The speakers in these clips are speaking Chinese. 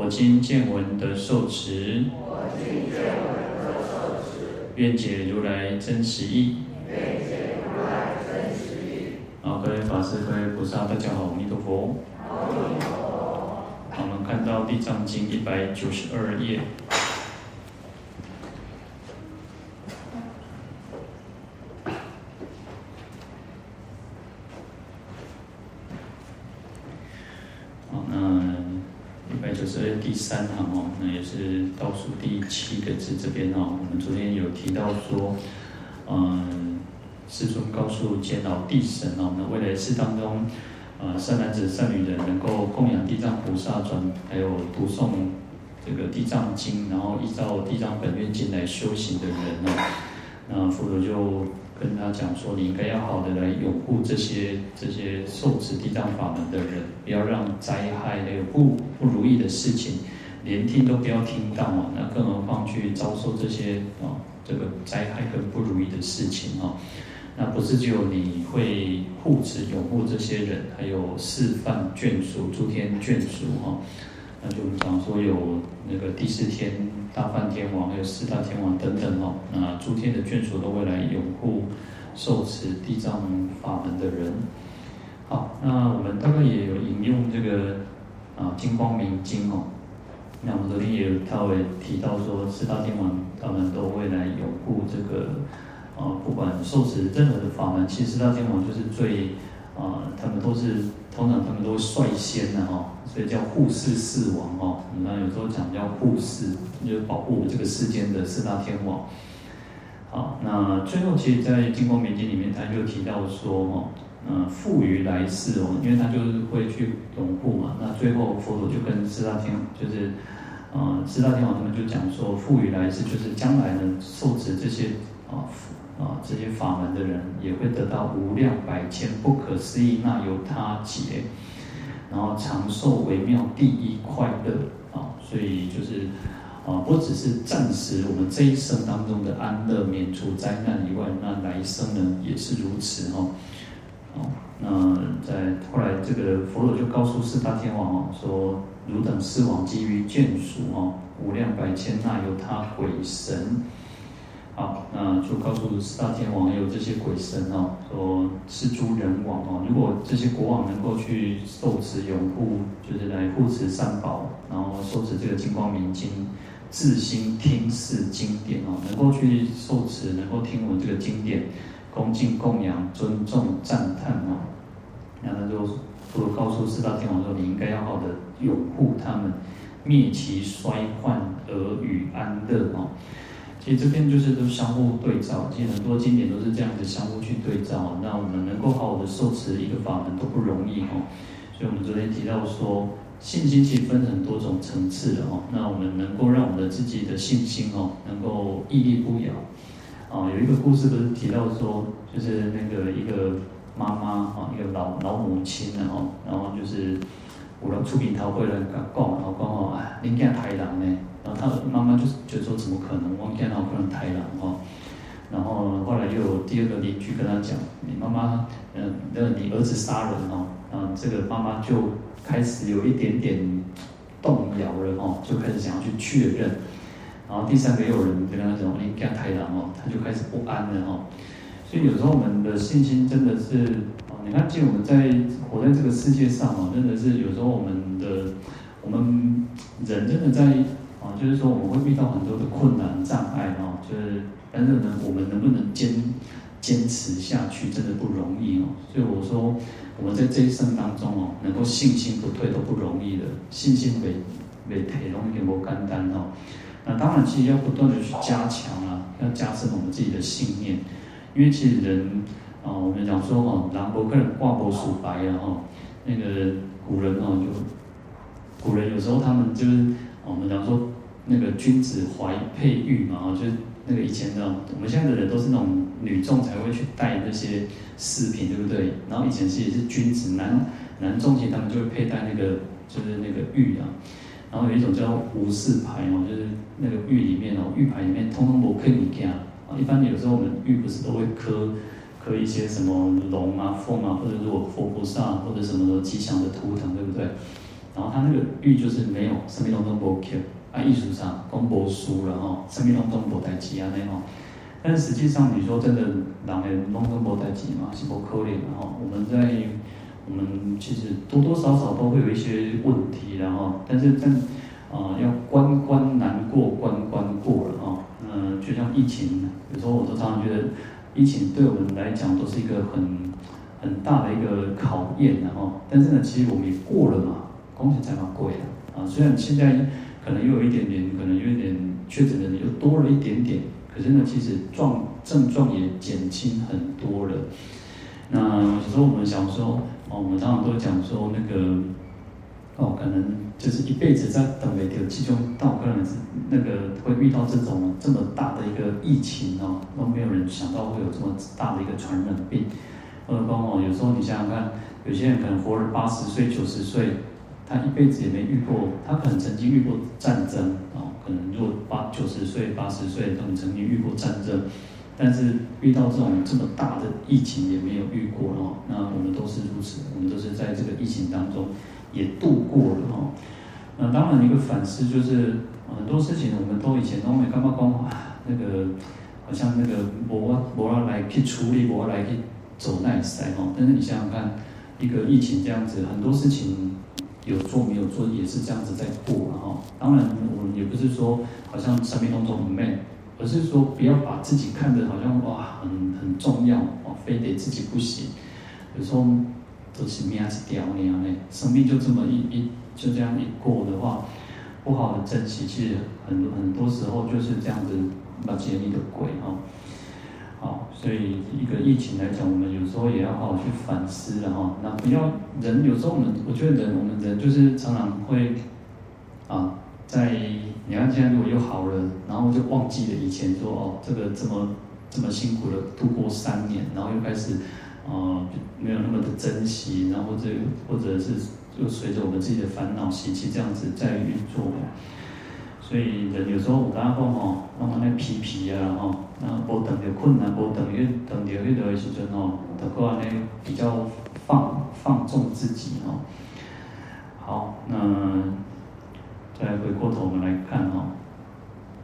我今见闻得受持。愿解如来真实义。好，各位法师、各位菩萨，大家好，阿弥陀佛。阿弥陀佛。好，我们看到《地藏经》一百九十二页。好，那一百九十二页第三行哦，那也是倒数第七个字这边哦。我们昨天有提到说，嗯。世尊告诉监牢地神哦，那未来世当中，呃，善男子、善女人能够供养地藏菩萨转，还有读诵这个地藏经，然后依照地藏本愿经来修行的人呢，那佛陀就跟他讲说，你应该要好的来拥护这些这些受持地藏法门的人，不要让灾害还有不不如意的事情，连听都不要听到啊，那更何况去遭受这些啊这个灾害跟不如意的事情啊。那不是只有你会护持、拥护这些人，还有四梵眷属、诸天眷属哈。那就讲说有那个第四天大梵天王，还有四大天王等等哦。那诸天的眷属都会来拥护、受持地藏法门的人。好，那我们大概也有引用这个啊《金光明经》哦。那我们昨天也有稍微提到说，四大天王他们都会来拥护这个。啊，不管受持任何的法门，其实四大天王就是最，啊，他们都是通常他们都率先的哈，所以叫护世四王哈。那有时候讲叫护世，就是保护这个世间的四大天王。好，那最后其实，在《金光明经》里面，他就提到说哈，嗯，复于来世哦，因为他就是会去拥护嘛。那最后佛陀就跟四大天，就是，呃，四大天王他们就讲说，复于来世就是将来呢受持这些啊。啊，这些法门的人也会得到无量百千不可思议那由他劫，然后长寿微妙第一快乐啊，所以就是啊，不只是暂时我们这一生当中的安乐免除灾难以外，那来生呢也是如此哦。哦，那在后来这个佛陀就告诉四大天王哦，说汝等四王基于眷属哦，无量百千那由他鬼神。好，那就告诉四大天王有这些鬼神哦，说是诸人王哦，如果这些国王能够去受持拥护，就是来护持三宝，然后受持这个金光明经，自心听是经典哦，能够去受持，能够听闻这个经典，恭敬供养、尊重、赞叹哦，然后就不如告诉四大天王说，你应该要好的拥护他们，灭其衰患而与安乐哦。其实这边就是都相互对照，其实很多经典都是这样子相互去对照。那我们能够好好的受持一个法门都不容易哦。所以我们昨天提到说，信心其实分很多种层次的哦。那我们能够让我们的自己的信心哦，能够屹立不摇。啊，有一个故事不是提到说，就是那个一个妈妈啊，一个老老母亲然后，然后就是有人出面头过来讲，然后讲哦，哎，恁囝太人呢？然后他的妈妈就觉得说，怎么可能？我见到不能抬狼哦。然后后来又有第二个邻居跟他讲：“你妈妈，嗯，那你儿子杀人哦。”然后这个妈妈就开始有一点点动摇了哦，就开始想要去确认。然后第三个又有人跟他讲：“你见抬狼哦。”他就开始不安了哦。所以有时候我们的信心真的是哦，你看，其实我们在活在这个世界上哦，真的是有时候我们的我们人真的在。啊，就是说我们会遇到很多的困难障碍哦，就是但是呢，我们能不能坚坚持下去，真的不容易哦。所以我说，我们在这一生当中哦，能够信心不退都不容易的，信心没没退，容易给我干单哦。那当然，其实要不断的去加强啊，要加深我们自己的信念，因为其实人啊，我们讲说哦，人无可能挂脖数白啊哈。那个古人哦，就古人有时候他们就是。我们讲说，那个君子怀佩玉嘛，就是那个以前的，我们现在的人都是那种女众才会去戴那些饰品，对不对？然后以前是也是君子男男众其实他们就会佩戴那个就是那个玉啊，然后有一种叫无事牌哦，就是那个玉里面哦，玉牌里面通通不刻物件啊。一般有时候我们玉不是都会刻刻一些什么龙啊、凤啊，或者如果佛菩萨或者什么的吉祥的图腾，对不对？然后它那个玉就是没有什么东东不刻，啊，艺术上公博书了哈，什么东东不带吉啊那种。但是实际上你说真的，人的东东不带吉嘛，是不可能的哈。我们在我们其实多多少少都会有一些问题，然后但是但啊、要关关难过关关过了哈。嗯、就像疫情，有时候我都常常觉得，疫情对我们来讲都是一个很很大的一个考验，然后，但是呢，其实我们也过了嘛，恭喜在嘛过呀，啊，虽然现在可能又有一点点，可能有一点确诊的人又多了一点点，可是呢，其实状症状也减轻很多了。那有时候我们想说，哦，我们常常都讲说那个。哦，可能就是一辈子在等每条其中到，可能是那个会遇到这种这么大的一个疫情哦，都没有人想到会有这么大的一个传染病。何况哦，有时候你想想看，有些人可能活了八十岁、九十岁，他一辈子也没遇过，他可能曾经遇过战争哦，可能如果八九十岁、八十岁，他们曾经遇过战争，但是遇到这种这么大的疫情也没有遇过哦。那我们都是如此，我们都是在这个疫情当中。也度过了哈，那当然一个反思就是很多事情我们都以前都没干嘛讲，那个好像那个我我要来去处理，我要来去走那一赛哦。但是你想想看，一个疫情这样子，很多事情有做没有做也是这样子在过哈。当然我们也不是说好像生命当中很闷，而是说不要把自己看得好像哇很很重要哦，非得自己不行，有时候。都是命是掉那样嘞，生命就这么一一就这样一过的话，不好的珍惜，其实很很多时候就是这样子把结你的鬼哈。好，所以一个疫情来讲，我们有时候也要好好去反思了哈。那不要人有时候我们，我觉得人我们人就是常常会啊，在你看现在如果又好了，然后就忘记了以前说哦，这个这么这么辛苦的度过三年，然后又开始。啊，没有那么的珍惜，然后这或者是就随着我们自己的烦恼习气这样子在运作，所以人有时候我刚刚讲吼，慢慢那皮皮啊吼，那无等着困难，无等于等着迄个时阵吼，得过安尼比较放放纵自己吼。好，那再回过头我们来看哈，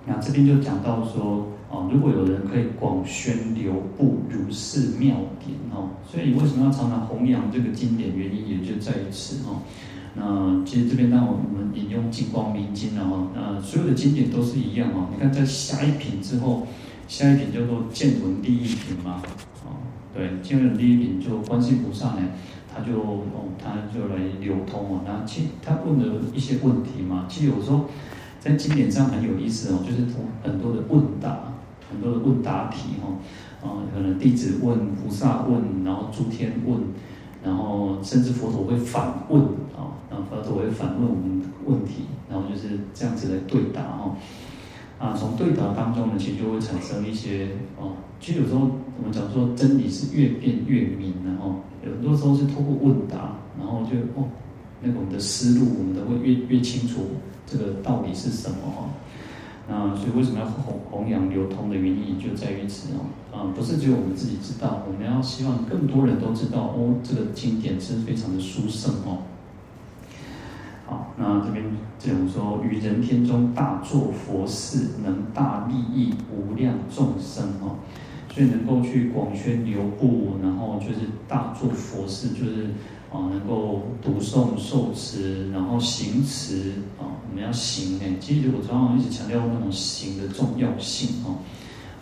那这边就讲到说。哦，如果有人可以广宣流布如是妙典哦，所以为什么要常常弘扬这个经典？原因也就在于此哦。那其实这边当我们引用《净光明经》了哈，那所有的经典都是一样哦。你看在下一品之后，下一品叫做见闻利益品嘛，哦，对，见闻利益品就观世菩萨呢，他就哦，他就来流通哦。那其他问了一些问题嘛，其实有时候在经典上很有意思哦，就是很多的问答。很多的问答题哈，啊，可能弟子问，菩萨问，然后诸天问，然后甚至佛陀会反问啊，然后佛陀会反问我们问题，然后就是这样子来对答哈。啊，从对答当中呢，其实就会产生一些哦，其实有时候我们讲说真理是越辩越明的哈，有很多时候是透过问答，然后就哦，那个我们的思路我们都会越越清楚这个道理是什么哈。那，所以为什么要弘弘扬流通的原因就在于此哦，啊，不是只有我们自己知道，我们要希望更多人都知道哦，这个经典是非常的殊胜哦。好，那这边这种说，于人天中大做佛事，能大利益无量众生哦，所以能够去广宣流布，然后就是大做佛事，就是。啊，能够读诵受持，然后行持啊，我们要行哎。其实我常常一直强调那种行的重要性哦。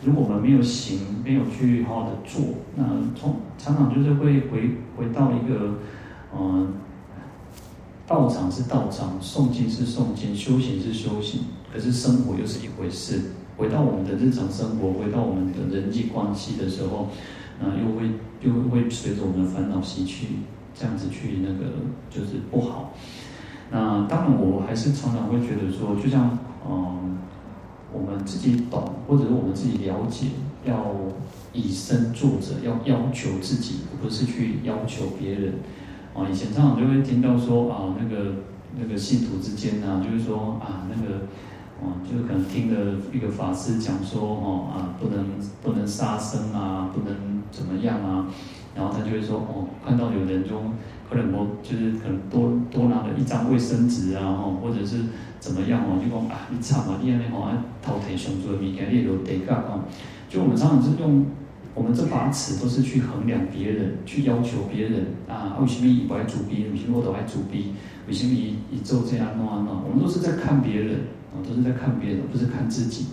如果我们没有行，没有去好好的做，那从常常就是会回回到一个，嗯，道场是道场，诵经是诵经，修行是修行，可是生活又是一回事。回到我们的日常生活，回到我们的人际关系的时候，那又会又会随着我们的烦恼习气。这样子去那个就是不好。那当然，我还是常常会觉得说，就像嗯，我们自己懂，或者是我们自己了解，要以身作则，要要求自己，而不是去要求别人。啊，以前常常就会听到说啊，那个那个信徒之间啊，就是说啊，那个，哦，就是可能听了一个法师讲说，哦啊，不能不能杀生啊，不能怎么样啊，然后他就会说，哦，看到有人就。可能我就是可能多多拿了一张卫生纸啊，吼，或者是怎么样哦，就讲啊，你惨啊，你安尼吼，啊，头提上做物件，你有得干哦？就我们常常是用我们这把尺，都是去衡量别人，去要求别人啊。为什么伊不爱主逼？为什么我都爱主逼？为什么伊伊做这样弄啊弄？我们都是在看别人啊，都是在看别人，不是看自己。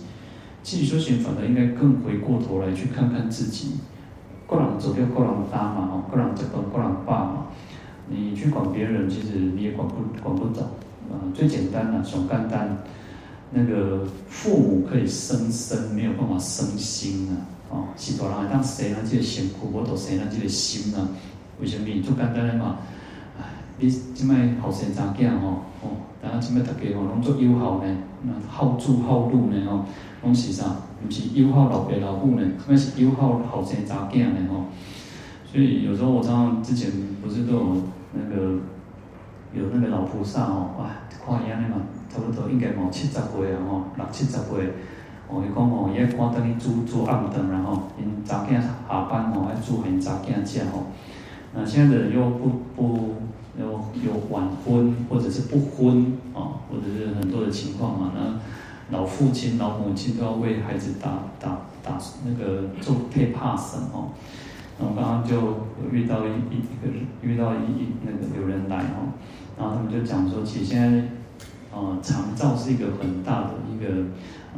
其实修行反而应该更回过头来去看看自己。各人做就各人担嘛，吼，各人食饭各人饱嘛。你去管别人，其实你也管不管不着。啊，最简单的，小简单，那个父母可以生身，没有办法生心啊。哦，是大人当生咱这个辛苦，我都生咱这个心啊。为什么？最简单的嘛，你即摆后生查囝吼，哦，大家即摆大家吼，拢做友好呢，好住好禄呢，吼，拢是啥？毋是友好老爸老母呢，那是友好后生查囝呢，吼。所以有时候我常常之前不是都有那个有那个老菩萨哦，哇，看伊安尼嘛，差不多应该冇七十岁啊吼，六七十岁，哦，伊讲哦，伊爱赶等去煮煮暗顿，然后因查囝下班哦，爱煮因查囝食吼。那现在的又不不有有晚婚或者是不婚啊，或者是很多的情况嘛，那老父亲老母亲都要为孩子打打打那个做配帕绳哦。我刚刚就遇到一一一个遇到一一那个有人来哦，然后他们就讲说，其实现在，呃，长照是一个很大的一个，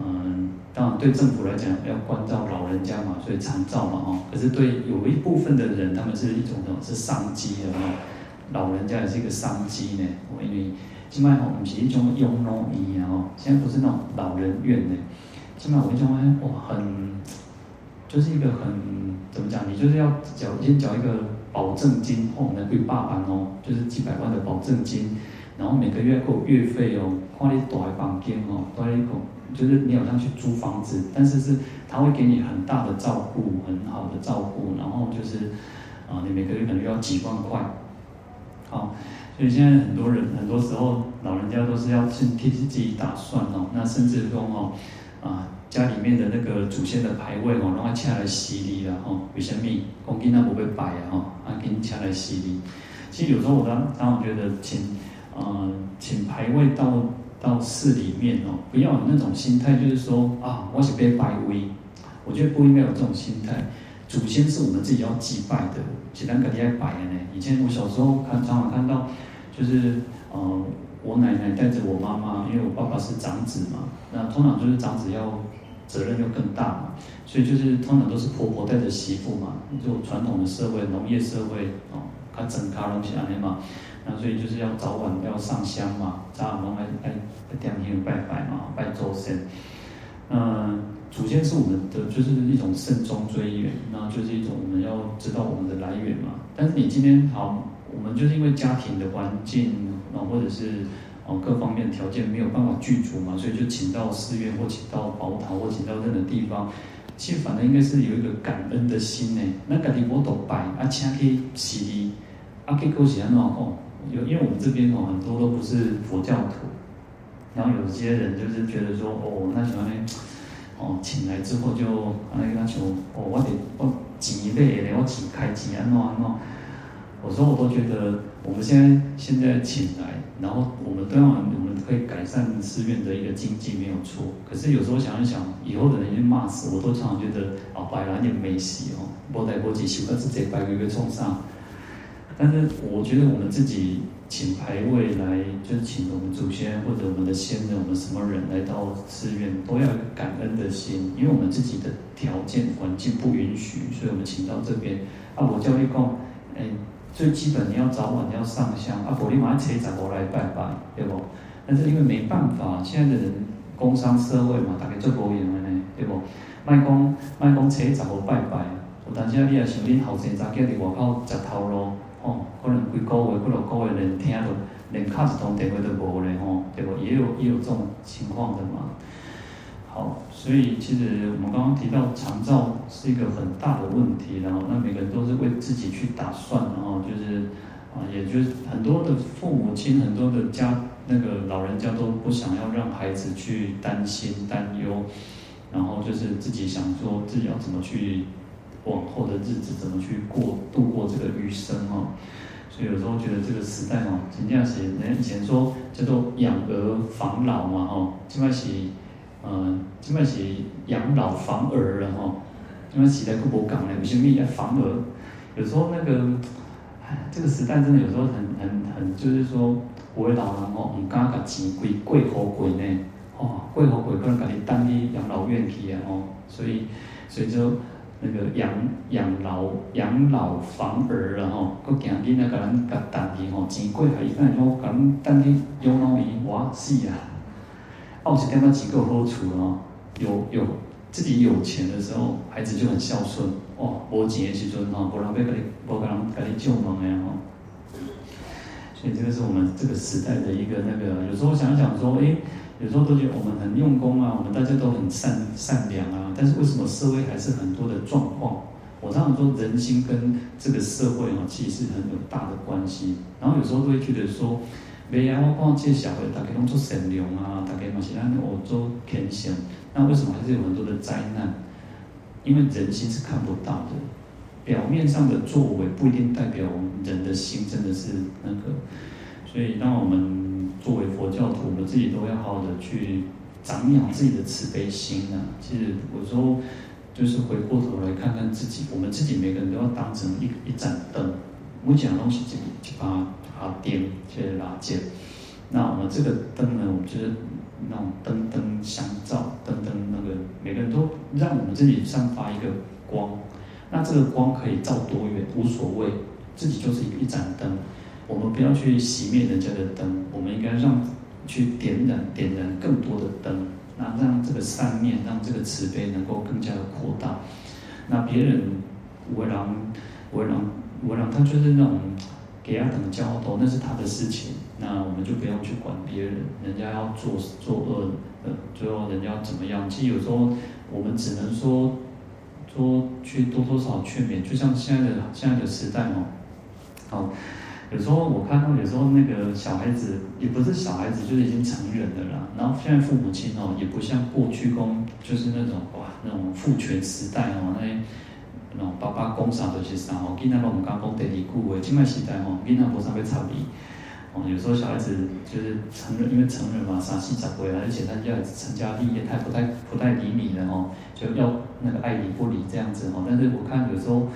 嗯，当然对政府来讲要关照老人家嘛，所以长照嘛哦，可是对有一部分的人，他们是一种的是商机的哦，老人家也是一个商机呢，因为现在哦不是一种养老院啊哦，现在不是那种老人院呢，现在我一种哎哇很。就是一个很怎么讲？你就是要缴先缴一个保证金哦，那可以罢班哦，就是几百万的保证金，然后每个月扣月费哦，花你多少房间哦，多一个，就是你好像去租房子，但是是他会给你很大的照顾，很好的照顾，然后就是啊，你每个月可能要几万块，好，所以现在很多人很多时候老人家都是要先替自己打算哦，那甚至说哦啊。家里面的那个祖先的牌位哦，让他请来洗礼了哦，为什么？公鸡那不会摆啊吼，啊给你请来洗礼。其实有时候我当当然觉得请，呃，请牌位到到寺里面哦，不要有那种心态，就是说啊，我是被拜位，我觉得不应该有这种心态。祖先是我们自己要祭拜的，其他个地方摆的呢。以前我小时候看，常常看到，就是呃，我奶奶带着我妈妈，因为我爸爸是长子嘛，那通常就是长子要。责任就更大嘛，所以就是通常都是婆婆带着媳妇嘛，就传统的社会、农业社会哦，他整卡拢起来嘛，那所以就是要早晚要上香嘛，早晚来来来点香拜拜嘛，拜祖先。嗯，祖先是我们的，就是一种慎终追远，那就是一种我们要知道我们的来源嘛。但是你今天好，我们就是因为家庭的环境啊，或者是。哦，各方面条件没有办法具足嘛，所以就请到寺院或请到宝塔或请到任何地方，其实反正应该是有一个感恩的心呢。那家己我都拜，啊，请去洗礼，啊，结果是安怎讲？有，因为我们这边哦，很多都不是佛教徒，然后有些人就是觉得说，哦，那什么呢？哦，请来之后就啊，跟他说，哦，我得我钱累咧，我钱开钱安怎安怎？我说我都觉得，我们现在现在请来。然后我们都要，我们可以改善寺院的一个经济没有错。可是有时候想一想，以后的人就骂死，我都常常觉得啊，摆烂也没戏哦，波带波几修，那直接摆个个冲上。但是我觉得我们自己请牌位来，就是请我们祖先或者我们的先人，我们什么人来到寺院，都要感恩的心，因为我们自己的条件环境不允许，所以我们请到这边。啊，我叫你讲，哎。最基本你要早晚你要上香啊，不你马上车载我来拜拜，对不？但是因为没办法，现在的人工商社会嘛，大概做无用的呢，对不？卖讲卖讲车载我拜拜，有当时你也想恁后生仔囝伫外口食头路，哦，可能几个月、几落个月连听都连卡子通电话都无嘞吼，对不？也有也有这种情况的嘛。好，所以其实我们刚刚提到长照是一个很大的问题，然后那每个人都是为自己去打算，然后就是啊，也就是很多的父母亲，很多的家那个老人家都不想要让孩子去担心担忧，然后就是自己想说自己要怎么去往后的日子怎么去过度过这个余生哦，所以有时候觉得这个时代哦，人家是人以前说叫做养儿防老嘛哦，现在是。嗯，即摆是养老防儿了吼，即摆时代佫无共咧，为什么要防儿？有时候那个，这个时代真的有时候很很很，就是说，有的老人吼，唔敢甲钱归过户过呢，哦，过户过可能家己等去养老院去啊哦，所以所以就那个养养老养老防儿了吼，佫惊囡仔甲咱甲等去吼，钱过来伊可能讲甲咱等去养老院，哇死啊！哦，是点么几个好处哦？有有自己有钱的时候，孩子就很孝顺哦。无钱的时阵哈，无人要给你，无人给你救忙的哈。所以这个是我们这个时代的一个那个。有时候想想说，诶，有时候都觉得我们很用功啊，我们大家都很善善良啊，但是为什么社会还是很多的状况？我常常说，人心跟这个社会啊，其实很有大的关系。然后有时候都会觉得说。没啊，我看这个社会，大家拢做善良啊，大家嘛是按我做偏心，那为什么还是有很多的灾难？因为人心是看不到的，表面上的作为不一定代表我们人的心真的是那个。所以，当我们作为佛教徒，我们自己都要好好的去长养自己的慈悲心啊。其实有时候就是回过头来看看自己，我们自己每个人都要当成一一盏灯，我讲东西就就把。啊，点去拉箭。那我们这个灯呢？我们就是那种灯灯相照，灯灯那个每个人都让我们自己散发一个光。那这个光可以照多远无所谓，自己就是一盏灯。我们不要去熄灭人家的灯，我们应该让去点燃点燃更多的灯，那让这个善念，让这个慈悲能够更加的扩大。那别人为让为让为让他就是那种。给他等交头，那是他的事情，那我们就不用去管别人，人家要做做恶，呃，最后人家要怎么样？其实有时候我们只能说，说去多多少少劝勉，就像现在的现在的时代嘛，好，有时候我看到有时候那个小孩子也不是小孩子，就是已经成人的了，然后现在父母亲哦，也不像过去公，就是那种哇那种父权时代哦那。些那种，爸爸讲啥就是啥吼，囡仔拢唔敢讲第二句话。现在时代吼，囡仔无啥要插你。哦，有时候小孩子就是成人，因为成人嘛，三四十岁了，而且他要成家立业，他不太不太理你了哦，就要那个爱理不理这样子哦。但是我看有时候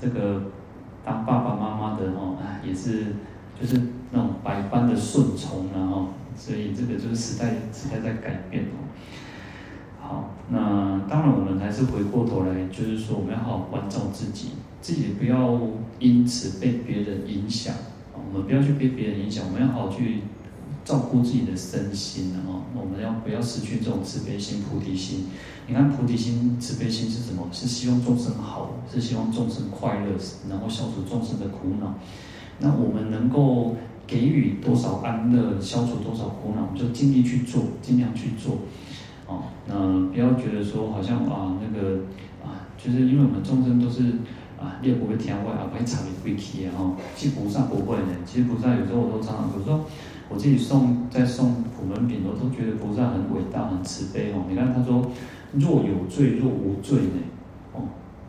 这个当爸爸妈妈的哦，哎，也是就是那种百般的顺从然后，所以这个就是时代时代在改变哦。好，那当然，我们还是回过头来，就是说，我们要好好关照自己，自己不要因此被别人影响。我们不要去被别人影响，我们要好好去照顾自己的身心哦。我们要不要失去这种慈悲心、菩提心？你看，菩提心、慈悲心是什么？是希望众生好，是希望众生快乐，然后消除众生的苦恼。那我们能够给予多少安乐，消除多少苦恼，我们就尽力去做，尽量去做。哦，那不要觉得说好像啊那个啊，就是因为我们众生都是啊，也不会天外啊，不会插你鬼气啊哦。其实菩萨不会的，其实菩萨有时候我都常常，有时候我自己送在送普门品，我都觉得菩萨很伟大、很慈悲哦。你看他说，若有罪若无罪呢？哦，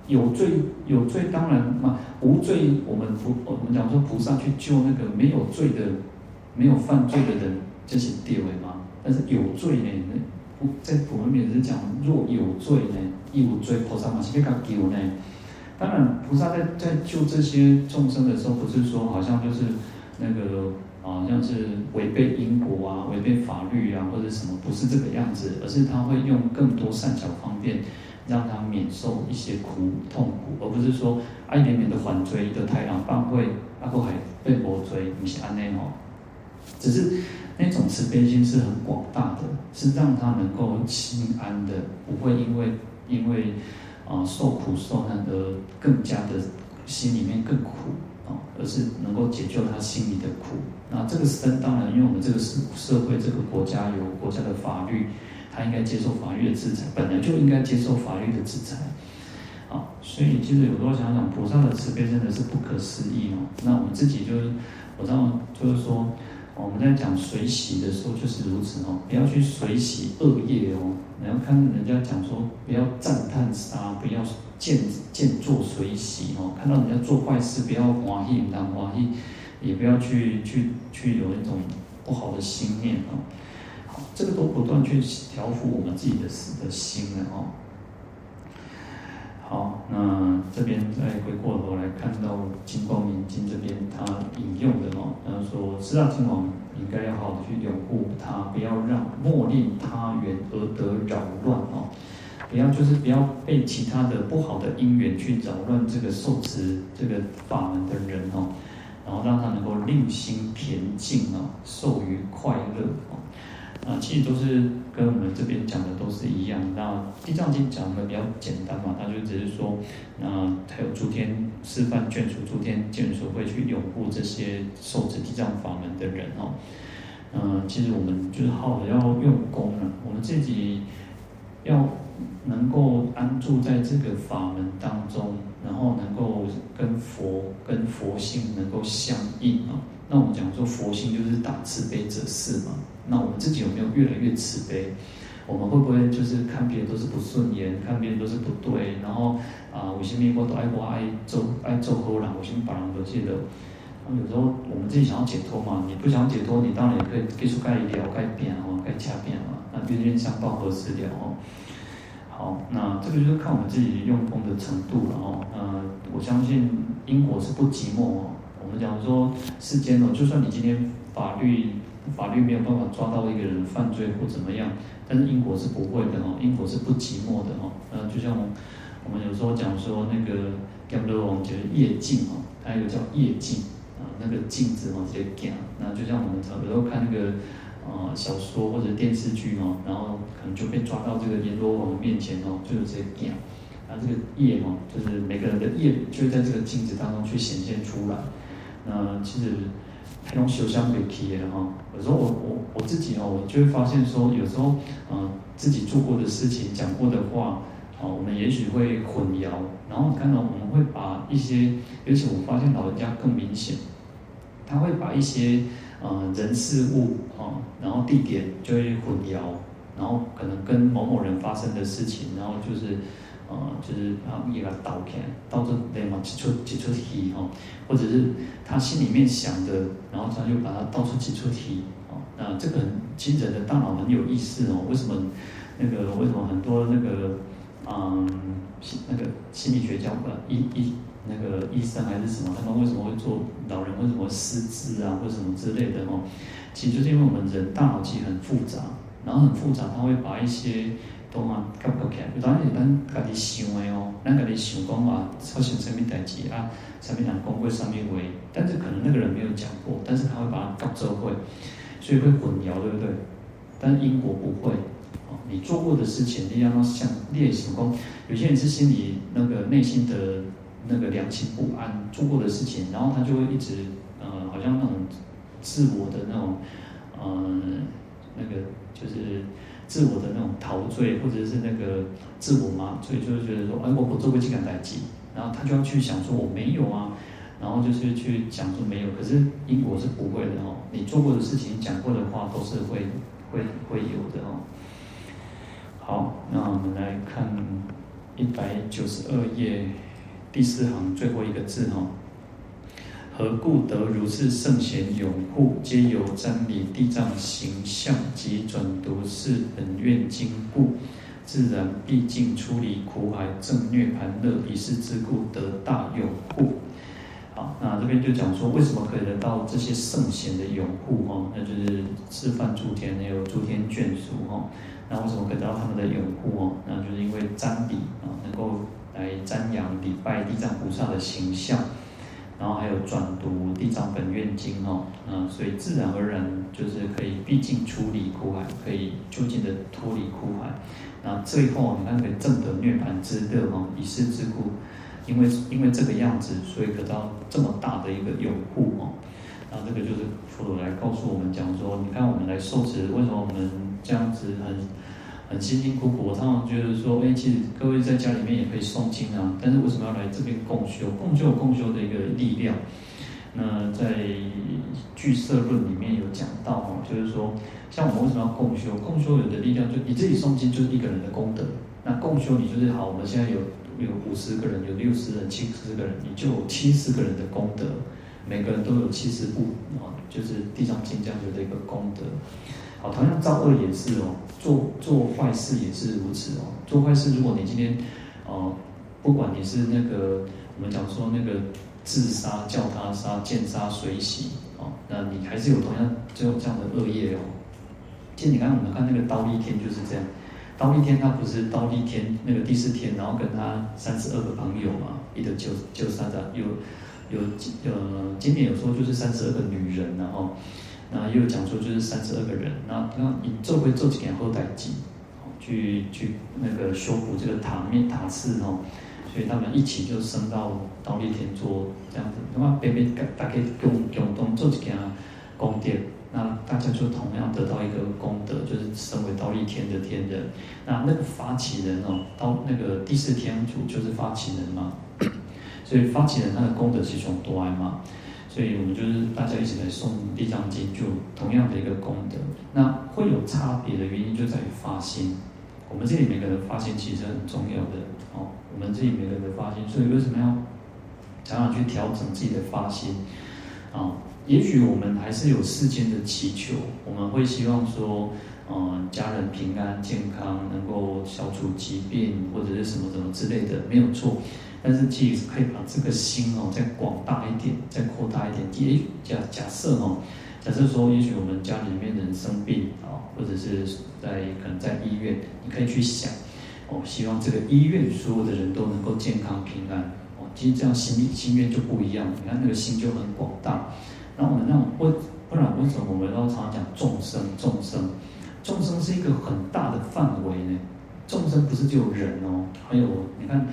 有罪有罪当然嘛，无罪我们菩我们讲说菩萨去救那个没有罪的、没有犯罪的人，这是对的嘛。但是有罪呢？那在普门品是讲，若有罪呢，亦无罪，菩萨嘛是要甲救呢。当然，菩萨在在救这些众生的时候，不是说好像就是那个啊像是违背因果啊，违背法律啊，或者什么，不是这个样子，而是他会用更多善巧方便，让他免受一些苦痛苦，而不是说爱怜悯的还罪的太阳半会，然后还被魔追，你是安内哦，只是。那种慈悲心是很广大的，是让他能够心安的，不会因为因为啊、受苦受难而更加的心里面更苦。而是能够解救他心里的苦。那这个僧当然，因为我们这个社社会这个国家有国家的法律，他应该接受法律的制裁，本来就应该接受法律的制裁。啊，所以其实有时候想想，菩萨的慈悲真的是不可思议哦。那我们自己就是，我知道就是说。我们在讲随喜的时候就是如此哦，不要去随喜恶业哦。你要看人家讲说，不要赞叹杀，不要见见作随喜哦。看到人家做坏事，不要欢喜，当欢喜，也不要去去去有一种不好的心念哦。好，这个都不断去调伏我们自己的的心的哦。好，那这边再回过头来看到《金光明经》这边，他引用的哦，：“四大天王应该要好好的去拥护他，不要让莫令他缘而得扰乱哦，不要就是不要被其他的不好的因缘去扰乱这个受持这个法门的人哦，然后让他能够令心恬静哦，受于快乐哦。”啊，其实都是跟我们这边讲的都是一样。那《地藏经》讲的比较简单嘛，他就只是说，那还有诸天释梵眷属，诸天眷属会去拥护这些受持地藏法门的人哦。嗯，其实我们就是好要用功了，我们自己要能够安住在这个法门当中，然后能够跟佛跟佛性能够相应啊。那我们讲说佛性就是大慈悲者是嘛。那我们自己有没有越来越慈悲？我们会不会就是看别人都是不顺眼，看别人都是不对，然后啊，我心里我都爱我爱咒爱做好人，我心把人都记得。那有时候我们自己想要解脱嘛，你不想解脱，你当然也可以给出该聊该变哦，该掐变嘛。那冤冤相报何时了哦？好，那这个就是看我们自己用功的程度了哦。呃，我相信因果是不寂寞哦。我们讲说世间哦，就算你今天法律。法律没有办法抓到一个人犯罪或怎么样，但是因果是不会的哦，因果是不寂寞的哦。呃，就像我们有时候讲说那个讲的我们觉得业镜哦，它有叫夜镜啊，那个镜子哦，这些镜。那就像我们有时候看那个呃小说或者电视剧哦，然后可能就被抓到这个阎罗王面前哦，就有这些镜。啊，这个夜哦，就是每个人的夜就在这个镜子当中去显现出来。那其实。那种修相给体验哈，有时候我我我自己哦，我就会发现说，有时候嗯，自己做过的事情、讲过的话，啊，我们也许会混淆，然后看到我们会把一些，尤其我发现老人家更明显，他会把一些呃人事物啊，然后地点就会混淆，然后可能跟某某人发生的事情，然后就是。啊，就是啊，一个导开，到这对嘛，挤出挤出题哈，或者是他心里面想的，然后他就把它到处挤出题啊。那这个其实人的大脑很有意思哦。为什么那个为什么很多那个嗯，那个心理学家的医医那个医生还是什么，他们为什么会做老人为什么失智啊，或什么之类的哦？其实就是因为我们人大脑其实很复杂，然后很复杂，他会把一些。懂吗？搞搞起来，当然是咱家己想的哦，咱家己想讲话发生什么代志啊，什么人讲过什么话，但是可能那个人没有讲过，但是他会把它搞做会，所以会混淆，对不对？但因果不会，哦，你做过的事情，你要想练习功，有些人是心里那个内心的那个良心不安，做过的事情，然后他就会一直呃，好像那种自我的那种呃，那个就是。自我的那种陶醉，或者是那个自我麻醉，就是觉得说，哎，我不做过这个代志，然后他就要去想说我没有啊，然后就是去讲说没有，可是因果是不会的哦，你做过的事情、讲过的话都是会会会有的哦。好，那我们来看一百九十二页第四行最后一个字哈。何故得如是圣贤拥护？皆由瞻礼地藏形象及转读是本愿经故，自然毕竟出离苦海，正涅槃乐。以是之故得大拥护。好，那这边就讲说，为什么可以得到这些圣贤的拥护？哈，那就是释梵诸天，还有诸天眷属。哈，那为什么可以得到他们的拥护？哦，那就是因为瞻礼啊，能够来瞻仰礼拜地藏菩萨的形象。然后还有转读《地藏本愿经》哦，嗯，所以自然而然就是可以毕竟出离苦海，可以就近的脱离苦海。那最后你看可以证得涅槃之乐哦，以是之故，因为因为这个样子，所以得到这么大的一个拥护哦。那这个就是佛陀来告诉我们讲说，你看我们来受持，为什么我们这样子很很辛辛苦苦？我常常觉得说，哎，其实各位在家里面也可以诵经啊，但是为什么要来这边共修？共修有共修的一个力量。那在俱舍论里面有讲到哦，就是说，像我们为什么要共修？共修有的力量，就你自己诵经就是一个人的功德。那共修你就是好，我们现在有有五十个人，有六十人，七十个人，你就有七十个人的功德。每个人都有七十部啊，就是地藏经这样子的一个功德。好，同样造恶也是哦，做做坏事也是如此哦。做坏事，如果你今天哦，不管你是那个我们讲说那个。自杀、叫他杀、见杀随喜，哦，那你还是有同样就有这样的恶业哦。其实你看，我们看那个忉利天就是这样，忉利天他不是忉利天那个第四天，然后跟他三十二个朋友嘛，一个救救杀的，有有呃，今年有说就是三十二个女人，然后那又讲说就是三十二个人，那那你做会做几件后代记，去去那个修补这个塔面塔寺哦。所以他们一起就升到到立天做这样子，那么别别大家共共同做一件功德，那大家就同样得到一个功德，就是升为到立天的天人。那那个发起人哦，到那个第四天主就是发起人嘛，所以发起人他的功德是从多来嘛，所以我们就是大家一起来诵地藏经，就同样的一个功德。那会有差别的原因就在于发心，我们这里每个人发心其实很重要的哦。我们这里每个人的发心，所以为什么要常常去调整自己的发心啊？也许我们还是有世间的祈求，我们会希望说，嗯，家人平安健康，能够消除疾病或者是什么什么之类的，没有错。但是其实可以把这个心哦再广大一点，再扩大一点。也假假设哦，假设说，也许我们家里面人生病啊，或者是在可能在医院，你可以去想。哦，希望这个医院所有的人都能够健康平安。哦，其实这样心心愿就不一样。你看那个心就很广大。然后我们让不不然为什么我们都常常讲众生众生？众生是一个很大的范围呢。众生不是只有人哦，还有你看。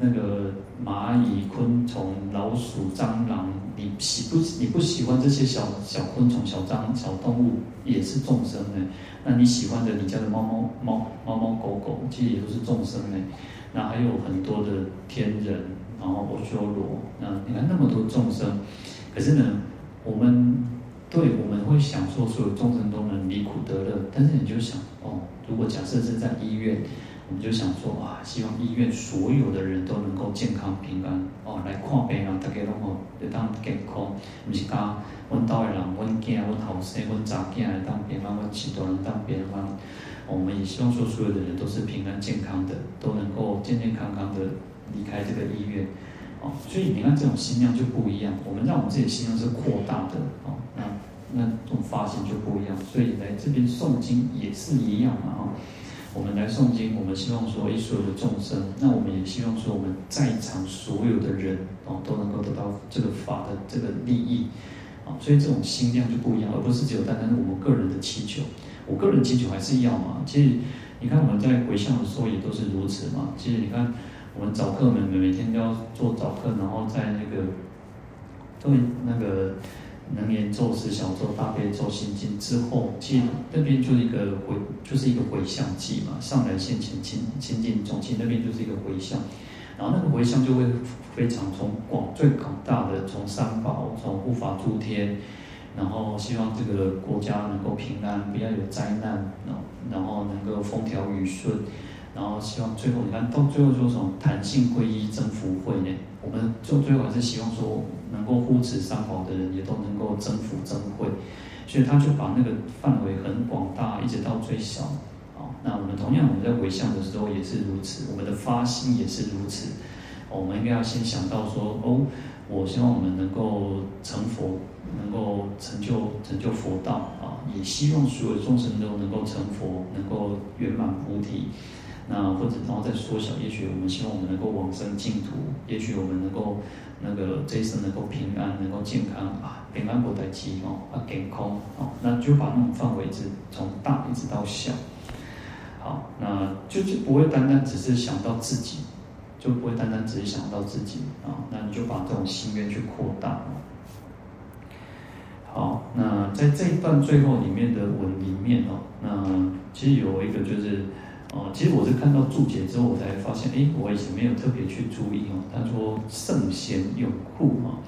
那个蚂蚁、昆虫、老鼠、蟑螂，你喜不你不喜欢这些小小昆虫、小蟑小动物，也是众生呢？那你喜欢的你家的猫猫猫猫猫狗狗，其实也都是众生呢。那还有很多的天人，然后阿修罗，那你看那么多众生，可是呢，我们对我们会想说，所有众生都能离苦得乐，但是你就想哦，如果假设是在医院。我们就想说啊，希望医院所有的人都能够健康平安哦，来看病啊，大家拢好来当健康，不是讲阮兜的人，阮囝、阮后生、阮查囝来当平安，阮其他人当平安。我们也希望说，所有的人都是平安健康的，都能够健健康康的离开这个医院哦。所以你看，这种心量就不一样。我们让我们自己心量是扩大的哦，那那种发心就不一样。所以来这边诵经也是一样嘛，哦。我们来诵经，我们希望说一，所有的众生，那我们也希望说，我们在场所有的人哦，都能够得到这个法的这个利益啊，所以这种心量就不一样，而不是只有单单我们个人的祈求。我个人祈求还是要嘛。其实你看我们在回向的时候也都是如此嘛。其实你看我们早课们每每天都要做早课，然后在那个对那个。能言咒、十小咒、大悲咒、心经之后，其实那边就是一个回，就是一个回向偈嘛。上来现前亲亲近众生，那边就是一个回向，然后那个回向就会非常从广最广大的，从三宝，从护法诸天，然后希望这个国家能够平安，不要有灾难，然后能够风调雨顺。然后希望最后，你看到最后说什么弹性皈依增福慧呢？我们就最后还是希望说，能够护持三宝的人也都能够增福增慧。所以他就把那个范围很广大，一直到最小。啊，那我们同样我们在回向的时候也是如此，我们的发心也是如此。我们应该要先想到说，哦，我希望我们能够成佛，能够成就成就佛道啊，也希望所有众生都能够成佛，能够圆满菩提。那或者然后再缩小，也许我们希望我们能够往生净土，也许我们能够那个这一生能够平安，能够健康啊，平安不待机哦，啊健康哦，那就把那种范围是从大一直到小，好，那就就不会单单只是想到自己，就不会单单只是想到自己啊，那你就把这种心愿去扩大。好，那在这一段最后里面的文里面哦，那其实有一个就是，哦，其实我是看到注解之后，我才发现，哎，我以前没有特别去注意哦。他说圣贤永护啊，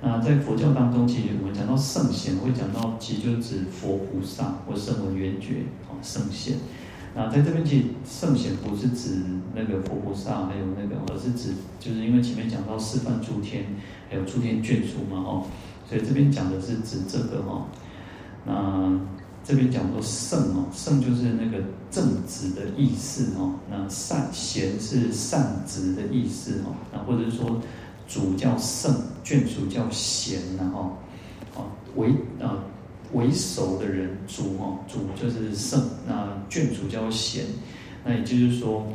那在佛教当中，其实我们讲到圣贤，会讲到其实就指佛菩萨或圣文圆觉啊，圣贤。那在这边其实圣贤不是指那个佛菩萨，还有那个，而是指就是因为前面讲到示范诸天，还有诸天眷属嘛，哦。所以这边讲的是指这个哈，那这边讲说圣哦，圣就是那个正直的意思哦，那善贤是善直的意思哦，那或者是说主叫圣，眷属叫贤然后，啊为啊为首的人主哦，主就是圣，那眷属叫贤，那也就是说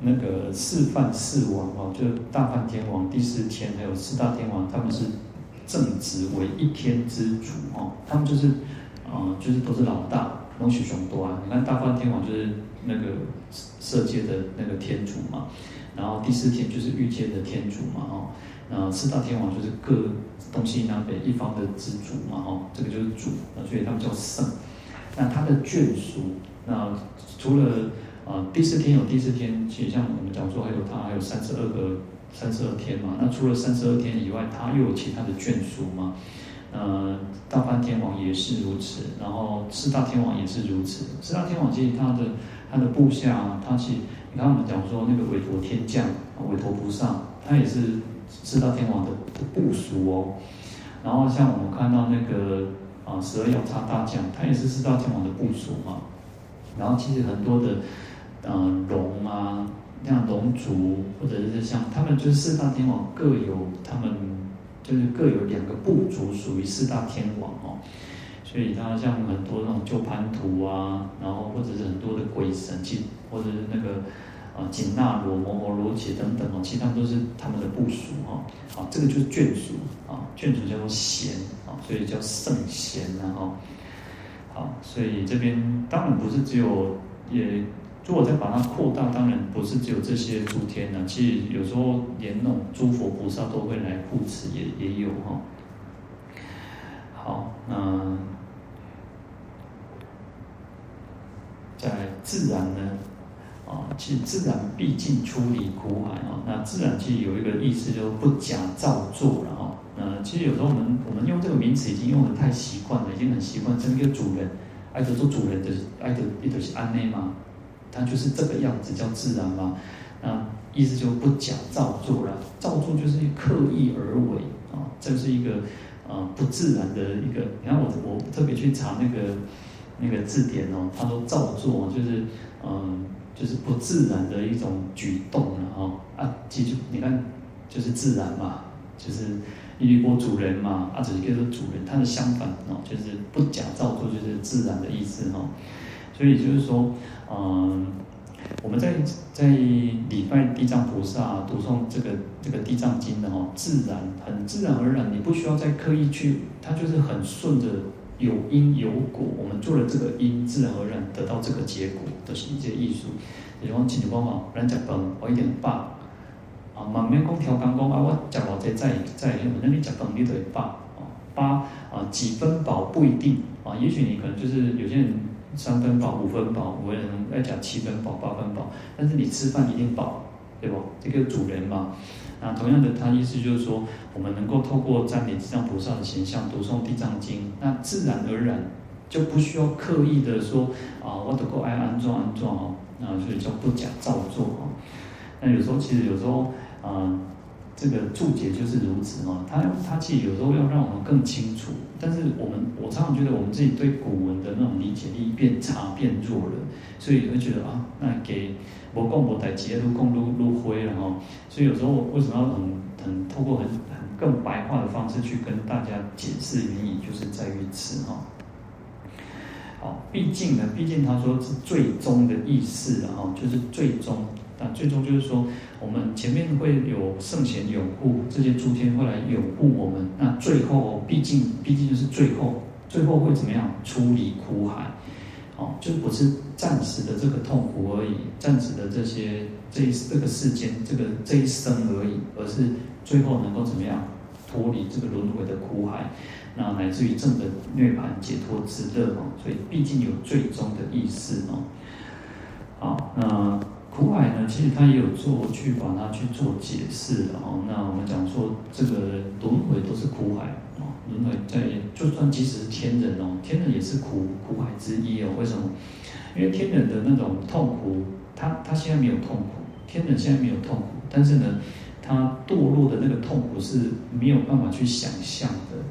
那个四梵四王哦，就大梵天王、第四天还有四大天王，他们是。正直为一天之主哦，他们就是，呃，就是都是老大，龙许雄多啊。你看大梵天王就是那个色界的那个天主嘛，然后第四天就是欲界的天主嘛，哦，那四大天王就是各东西南北一方的之主嘛，哦，这个就是主，所以他们叫圣。那他的眷属，那除了啊、第四天有第四天，其实像我们讲说还有他还有三十二个。三十二天嘛，那除了三十二天以外，他又有其他的眷属嘛？呃，大梵天王也是如此，然后四大天王也是如此。四大天王其实他的他的部下，他其实你看我们讲说那个韦陀天将、韦陀菩萨，他也是四大天王的部属哦。然后像我们看到那个啊十二药叉大将，他也是四大天王的部属嘛。然后其实很多的嗯龙啊。像龙族，或者是像他们，就是四大天王各有他们，就是各有两个部族属于四大天王哦。所以他像很多那种鸠盘荼啊，然后或者是很多的鬼神，其或者是那个啊紧那罗、摩诃罗伽等等哦，其实他们都是他们的部属哈。啊，这个就是眷属啊，眷属叫做贤啊，所以叫圣贤然后好，所以这边当然不是只有也。如果再把它扩大，当然不是只有这些诸天呢。其实有时候连那种诸佛菩萨都会来护持，也也有哈。好，那在自然呢？啊，其实自然毕竟出离苦海啊。那自然其实有一个意思，就是不假造作了哈。那其实有时候我们我们用这个名词已经用得太习惯了，已经很习惯。这一个主人，爱得做主人的，爱得一得是安内吗？它就是这个样子，叫自然嘛。那意思就不假造作了，造作就是刻意而为啊，这是一个啊不自然的一个。你看我我特别去查那个那个字典哦，他说造作就是嗯就是不自然的一种举动了哈啊，记住你看就是自然嘛，就是一律波主人嘛，啊只是叫做主人，它的相反哦就是不假造作，就是自然的意思哈。所以就是说，嗯，我们在在礼拜地藏菩萨读诵这个这个地藏经的哈，自然很自然而然，你不需要再刻意去，它就是很顺着有因有果，我们做了这个因，自然而然得到这个结果的一些艺术。比方请你帮忙，人家饭我一点饱，啊，满面讲调羹讲啊，我食偌济再再，那你食饭你就会饱，啊，饱啊几分饱不一定啊，也许你可能就是有些人。三分饱、五分饱，有人爱讲七分饱、八分饱，但是你吃饭一定饱，对不？这个主人嘛，那同样的，他意思就是说，我们能够透过瞻礼地藏菩萨的形象，读诵地藏经，那自然而然就不需要刻意的说啊，我得够爱安装安装哦，那所以叫不假造作哦。那有时候其实有时候啊。这个注解就是如此哦，他他其实有时候要让我们更清楚，但是我们我常常觉得我们自己对古文的那种理解力变差变弱了，所以会觉得啊，那给我讲我代志，愈讲愈愈灰了哈。所以有时候我为什么要很很透过很很更白话的方式去跟大家解释原因，就是在于此哈。好，毕竟呢，毕竟他说是最终的意思了哈，就是最终。但最终就是说，我们前面会有圣贤拥护，这些诸天会来拥护我们。那最后，毕竟毕竟就是最后，最后会怎么样？出离苦海，哦，就不是暂时的这个痛苦而已，暂时的这些这一这个世间这个这一生而已，而是最后能够怎么样脱离这个轮回的苦海，那乃至于证得涅槃解脱之乐哦，所以毕竟有最终的意思哦。好，那苦海呢，其实他也有做去把它去做解释哦。那我们讲说这个轮回都是苦海哦。轮回在，就算即使是天人哦，天人也是苦苦海之一哦。为什么？因为天人的那种痛苦，他他现在没有痛苦，天人现在没有痛苦，但是呢，他堕落的那个痛苦是没有办法去想象的。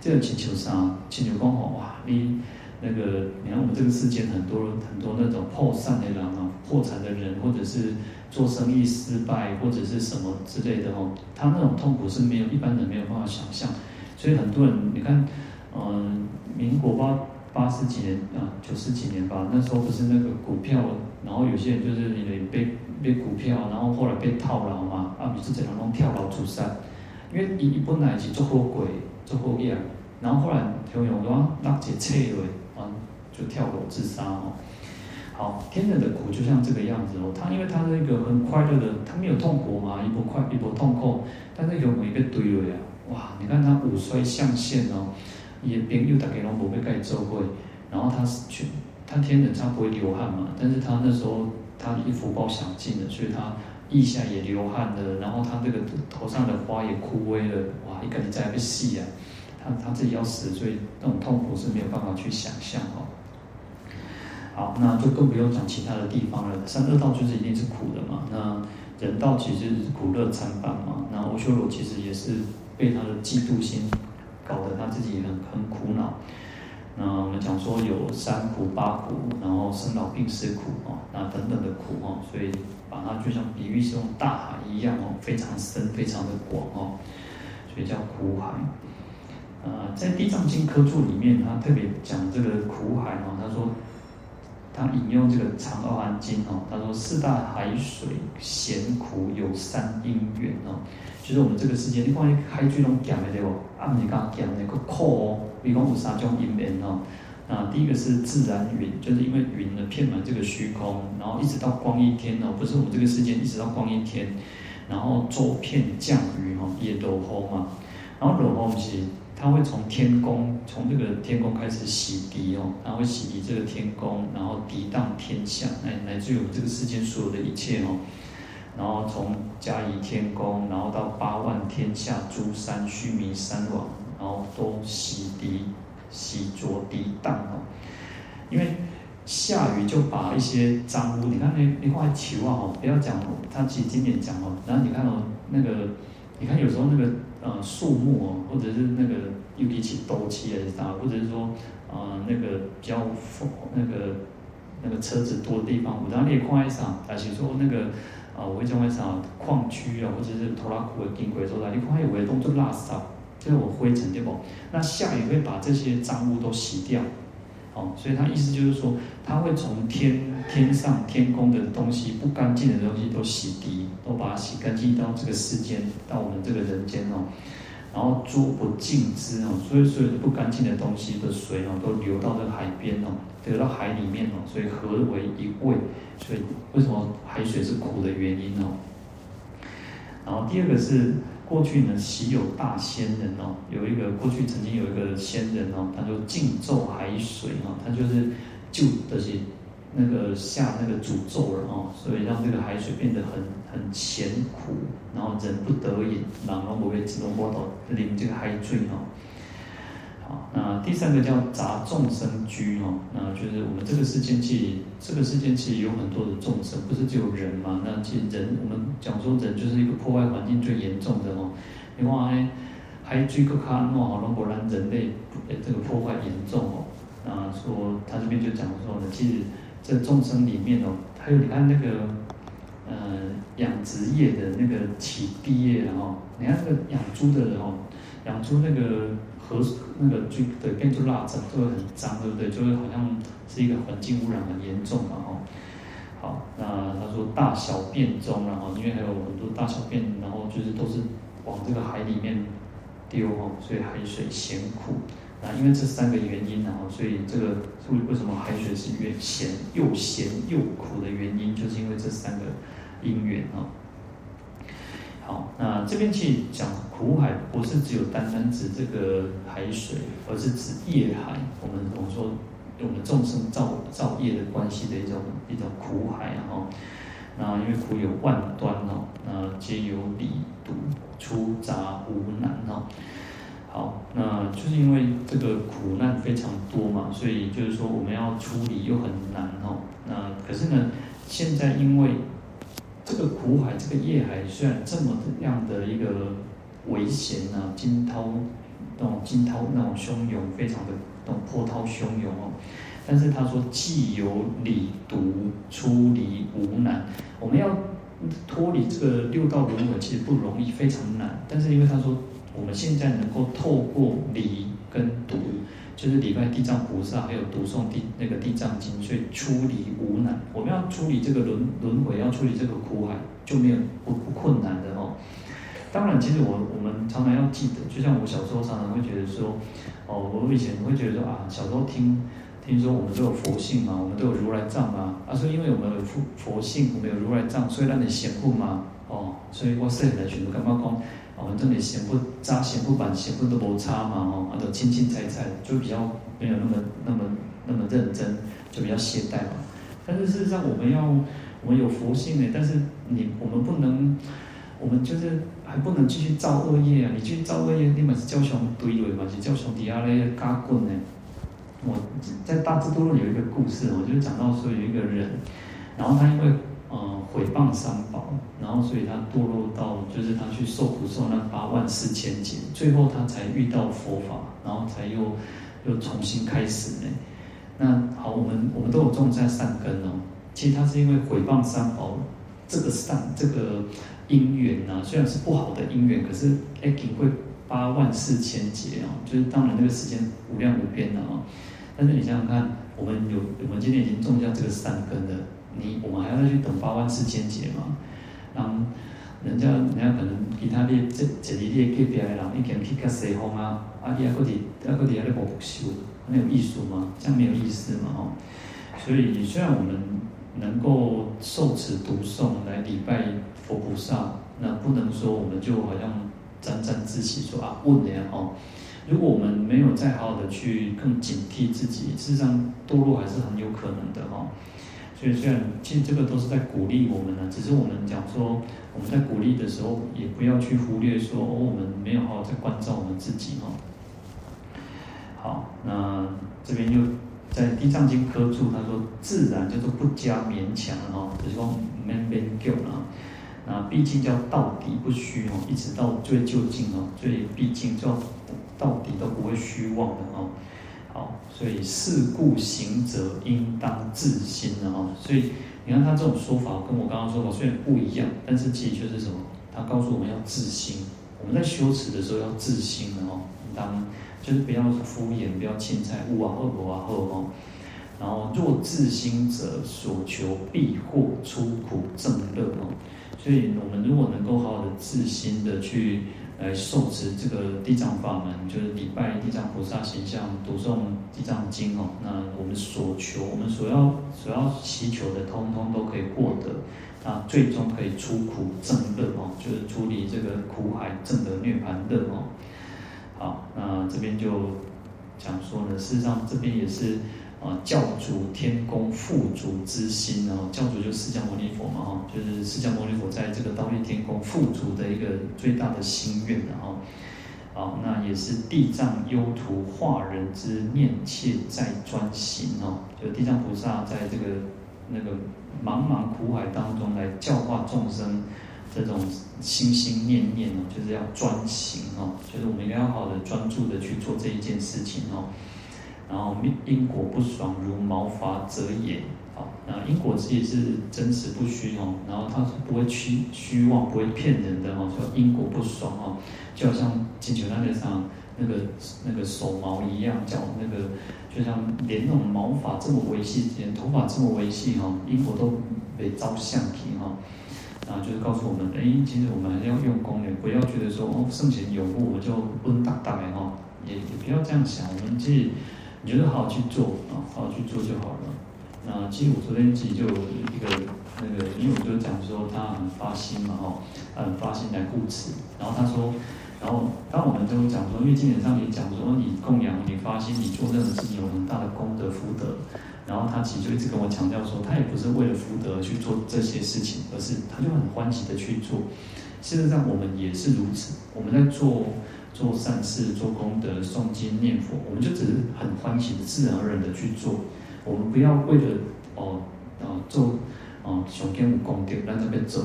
这个请求上，请求光好哇！你那个，你看我们这个世间很多人很多那种破产的人啊，破产的人，或者是做生意失败，或者是什么之类的哦，他那种痛苦是没有一般人没有办法想象。所以很多人，你看，嗯，民国八八十几年啊，九十几年吧，那时候不是那个股票，然后有些人就是因为被被股票，然后后来被套牢嘛，啊，你是这两种跳楼自杀，因为一本来是做好鬼，做好业，然后后来就用说那些车位，啊，就跳楼自杀哦。好，天人的苦就像这个样子哦，他因为他是一个很快乐的，他没有痛苦嘛，一波快一波痛苦，但是有某一个堆位啊。哇！你看他五衰相现哦，也朋友大家拢无要甲伊做伙，然后他是去，他天人他不会流汗嘛，但是他那时候他一福报享尽了，所以他腋下也流汗了，然后他这个头上的花也枯萎了，哇！一个人在被戏啊，他他自己要死，所以那种痛苦是没有办法去想象哦。好，那就更不用讲其他的地方了，三恶道就是一定是苦的嘛，那人道其实是苦乐参半嘛，那阿修罗其实也是。被他的嫉妒心搞得他自己很很苦恼。那我们讲说有三苦八苦，然后生老病死苦哦，那等等的苦哦，所以把它就像比喻是用大海一样哦，非常深，非常的广哦，所以叫苦海。呃，在《地藏经》科注里面，他特别讲这个苦海哦，他说他引用这个《长阿含经》哦，他说四大海水咸苦有三因缘哦。就是我们这个世界，你看海水拢咸的对不？啊，你讲咸的个苦哦，比方有三种因缘哦。啊，第一个是自然云，就是因为云呢遍满这个虚空，然后一直到光一天哦，不是我们这个世界一直到光一天，然后周遍降雨哦，也落雨嘛。然后落雨是，它会从天宫，从这个天宫开始洗涤哦，它会洗涤这个天宫，然后涤荡天下，乃乃至于我们这个世间所有的一切哦。然后从嘉仪天宫，然后到八万天下诸山须弥山王，然后都洗涤、洗濯、涤荡哦。因为下雨就把一些脏污，你看那那块球啊哦，不要讲哦，他其实经典讲哦，然后你看哦，那个你看有时候那个呃树木哦，或者是那个又比起斗气还是啥，或者是说呃那个比较那个那个车子多的地方，我当你也看一下，还是说那个。啊，我会讲为啥矿区啊，或者是拖拉库的经过所在，你看有的动作垃圾，就是我灰尘对不？那下雨会把这些脏污都洗掉，哦，所以他意思就是说，他会从天天上天空的东西不干净的东西都洗涤，把它洗干净到这个世间，到我们这个人间哦，然后诸不净之哦，所以所有的不干净的东西的水哦，都流到这个海边哦。流到海里面哦，所以合为一味，所以为什么海水是苦的原因哦？然后第二个是过去呢，习有大仙人哦，有一个过去曾经有一个仙人哦，他就尽咒海水哦，他就是就这些那个下那个诅咒了哦，所以让这个海水变得很很咸苦，然后人不得已，然后我会自动波动淋这个海水哦。好那第三个叫杂众生居哦，那就是我们这个世间其实这个世间其实有很多的众生，不是只有人嘛？那其实人，我们讲说人就是一个破坏环境最严重的哦。另外还追个看哦，好，果然人类这个破坏严重哦。那说他这边就讲说呢，其实这众生里面哦，还有你看那个呃养殖业的那个起地业然后，你看那个养猪的人哦，养猪那个。河那个就对变成蜡脏，就会很脏，对不对？就会好像是一个环境污染很严重嘛，吼。好，那他说大小便中，然后因为还有很多大小便，然后就是都是往这个海里面丢，吼，所以海水咸苦。那因为这三个原因，然后所以这个为为什么海水是越咸又咸又苦的原因，就是因为这三个因缘啊。好，那这边去讲苦海，不是只有单单指这个海水，而是指业海。我们我们说，我们众生造造业的关系的一种一种苦海哈。那因为苦有万端哦，那皆有理毒粗杂无难哈。好，那就是因为这个苦难非常多嘛，所以就是说我们要处理又很难哦。那可是呢，现在因为这个苦海、这个业海虽然这么样的一个危险啊，惊涛那种惊涛那种汹涌，非常的那种波涛汹涌哦。但是他说既有理毒，出离无难。我们要脱离这个六道轮回，其实不容易，非常难。但是因为他说我们现在能够透过离跟毒，就是礼拜地藏菩萨，还有读诵地那个地藏经，所以出离无难。我们要处理这个轮轮回，要处理这个苦海，就没有不不困难的哦。当然，其实我我们常常要记得，就像我小时候常常会觉得说，哦，我以前会觉得说啊，小时候听。听说我们都有佛性嘛，我们都有如来藏嘛。啊，说因为我们有佛佛性，我们有如来藏，所以让你显富嘛。哦，所以我说来全部干嘛讲？我们这里贤富扎贤富版贤富都无差嘛。哦，都轻轻踩踩，就比较没有那么那么那么认真，就比较懈怠嘛。但是事实上，我们要我们有佛性呢，但是你我们不能，我们就是还不能继续造恶业啊！你去造恶业，你嘛是叫上堆垒嘛，是叫上底下咧加滚呢。我在大智度论有一个故事，我就讲到说有一个人，然后他因为毁谤三宝，然后所以他堕落到就是他去受苦受难八万四千劫，最后他才遇到佛法，然后才又又重新开始呢。那好，我们我们都有种下善根哦。其实他是因为毁谤三宝这个善这个因缘呐，虽然是不好的因缘，可是哎，也会八万四千劫啊，就是当然那个时间无量无边的啊。但是你想想看，我们有我们今天已经种下这个善根了，你我们还要再去等八万四千劫吗？然后人家人家可能其他列这这里的隔壁的人，已经去较西方啊，啊，伊还佫伫还佫伫遐咧无修，没有意思吗？这样没有意思嘛，吼。所以虽然我们能够受持读诵来礼拜佛菩萨，那不能说我们就好像沾沾自喜说啊问的呀，吼。如果我们没有再好好的去更警惕自己，事实上堕落还是很有可能的哈。所以虽然其实这个都是在鼓励我们呢，只是我们讲说我们在鼓励的时候，也不要去忽略说哦，我们没有好好在关照我们自己哈。好，那这边又在《地藏经》科注，他说自然就是不加勉强哈，就是说没勉强啊。那毕竟叫到底不虚哦，一直到最究竟哦，最毕竟叫。到底都不会虚妄的哦，好，所以是故行者应当自心的哦。所以你看他这种说法跟我刚刚说法虽然不一样，但是其实就是什么？他告诉我们要自心。我们在修持的时候要自心的哦，当就是不要敷衍，不要轻菜，勿往后不往后哦。然后若自心者，所求必获出苦正乐哦。所以我们如果能够好好的自心的去。来受持这个地藏法门，就是礼拜地藏菩萨形象，读诵地藏经哦。那我们所求，我们所要所要祈求的，通通都可以获得。那最终可以出苦证乐哦，就是处理这个苦海证得涅槃乐哦。好，那这边就讲说呢，事实上这边也是。啊，教主天宫富足之心，然后教主就是释迦牟尼佛嘛，哈，就是释迦牟尼佛在这个忉利天宫富足的一个最大的心愿，然后，啊，那也是地藏幽徒化人之念切在专行，哈，就地藏菩萨在这个那个茫茫苦海当中来教化众生，这种心心念念哦，就是要专行哦，就是我们应该要好的专注的去做这一件事情哦。然后因果不爽，如毛发者也。好，那因果自己是真实不虚哦。然后它是不会虚虚妄，不会骗人的哦。说因果不爽哦，就好像金球大上那个那个手毛一样，叫那个就像连那种毛发这么维系，连头发这么维系哈，因果都被招相体哈。然后就是告诉我们，哎，其实我们还是要用功的，不要觉得说哦，圣贤有误我就温大大的哈，也也不要这样想，我们其实。你觉得好好去做啊，好好去做就好了。那其实我昨天其实就有一个那个，因为我就讲说他很发心嘛，哦，他很发心来护持。然后他说，然后当我们都讲说，因为经典上也讲说，你供养、你发心、你做任何事情有很大的功德福德。然后他其实就一直跟我强调说，他也不是为了福德去做这些事情，而是他就很欢喜的去做。事实上，我们也是如此。我们在做做善事、做功德、诵经念佛，我们就只是很欢喜、自然而然的去做。我们不要为了哦哦做哦想跟有功德让那边走，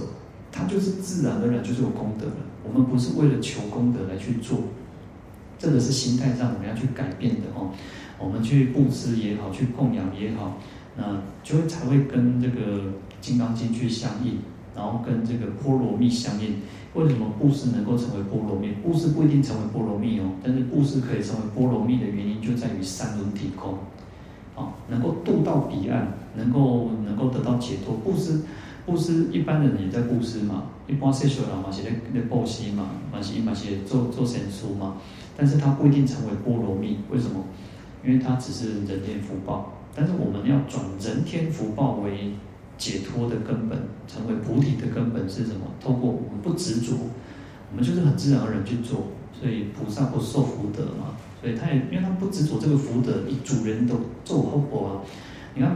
他就是自然而然就是有功德了。我们不是为了求功德来去做，这个是心态上我们要去改变的哦。我们去布施也好，去供养也好，那就会才会跟这个《金刚经》去相应。然后跟这个波罗蜜相应，为什么布施能够成为波罗蜜？布施不一定成为波罗蜜哦，但是布施可以成为波罗蜜的原因就在于三轮体空，啊，能够渡到彼岸，能够能够得到解脱。布施，布施一般的人也在布施嘛，一般世俗人嘛是在在布施嘛，嘛是嘛是做做善书嘛，但是他不一定成为波罗蜜，为什么？因为他只是人天福报，但是我们要转人天福报为。解脱的根本，成为菩提的根本是什么？透过我们不执着，我们就是很自然而然去做。所以菩萨不受福德嘛，所以他也因为他不执着这个福德，以主人的做后果啊。你看，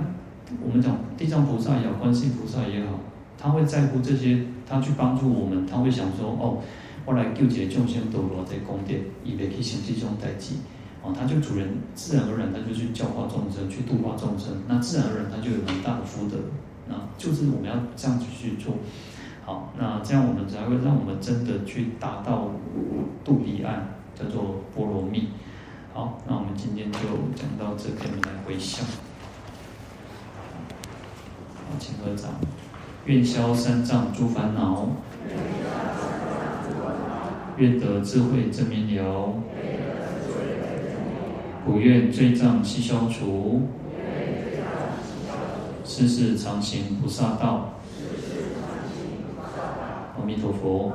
我们讲地藏菩萨也好，观世菩萨也好，他会在乎这些，他去帮助我们，他会想说：哦，我来救劫众生堕落在宫殿，以别去行这种代际。哦，他就主人自然而然他就去教化众生，去度化众生，那自然而然他就有很大的福德。那就是我们要这样子去做，好，那这样我们才会让我们真的去达到渡彼岸，叫做波罗蜜。好，那我们今天就讲到这边，我们来回向。好，请合掌，愿消三障诸烦恼，愿得智慧真明了，不愿罪障悉消除。世世常行菩萨道。阿弥陀佛。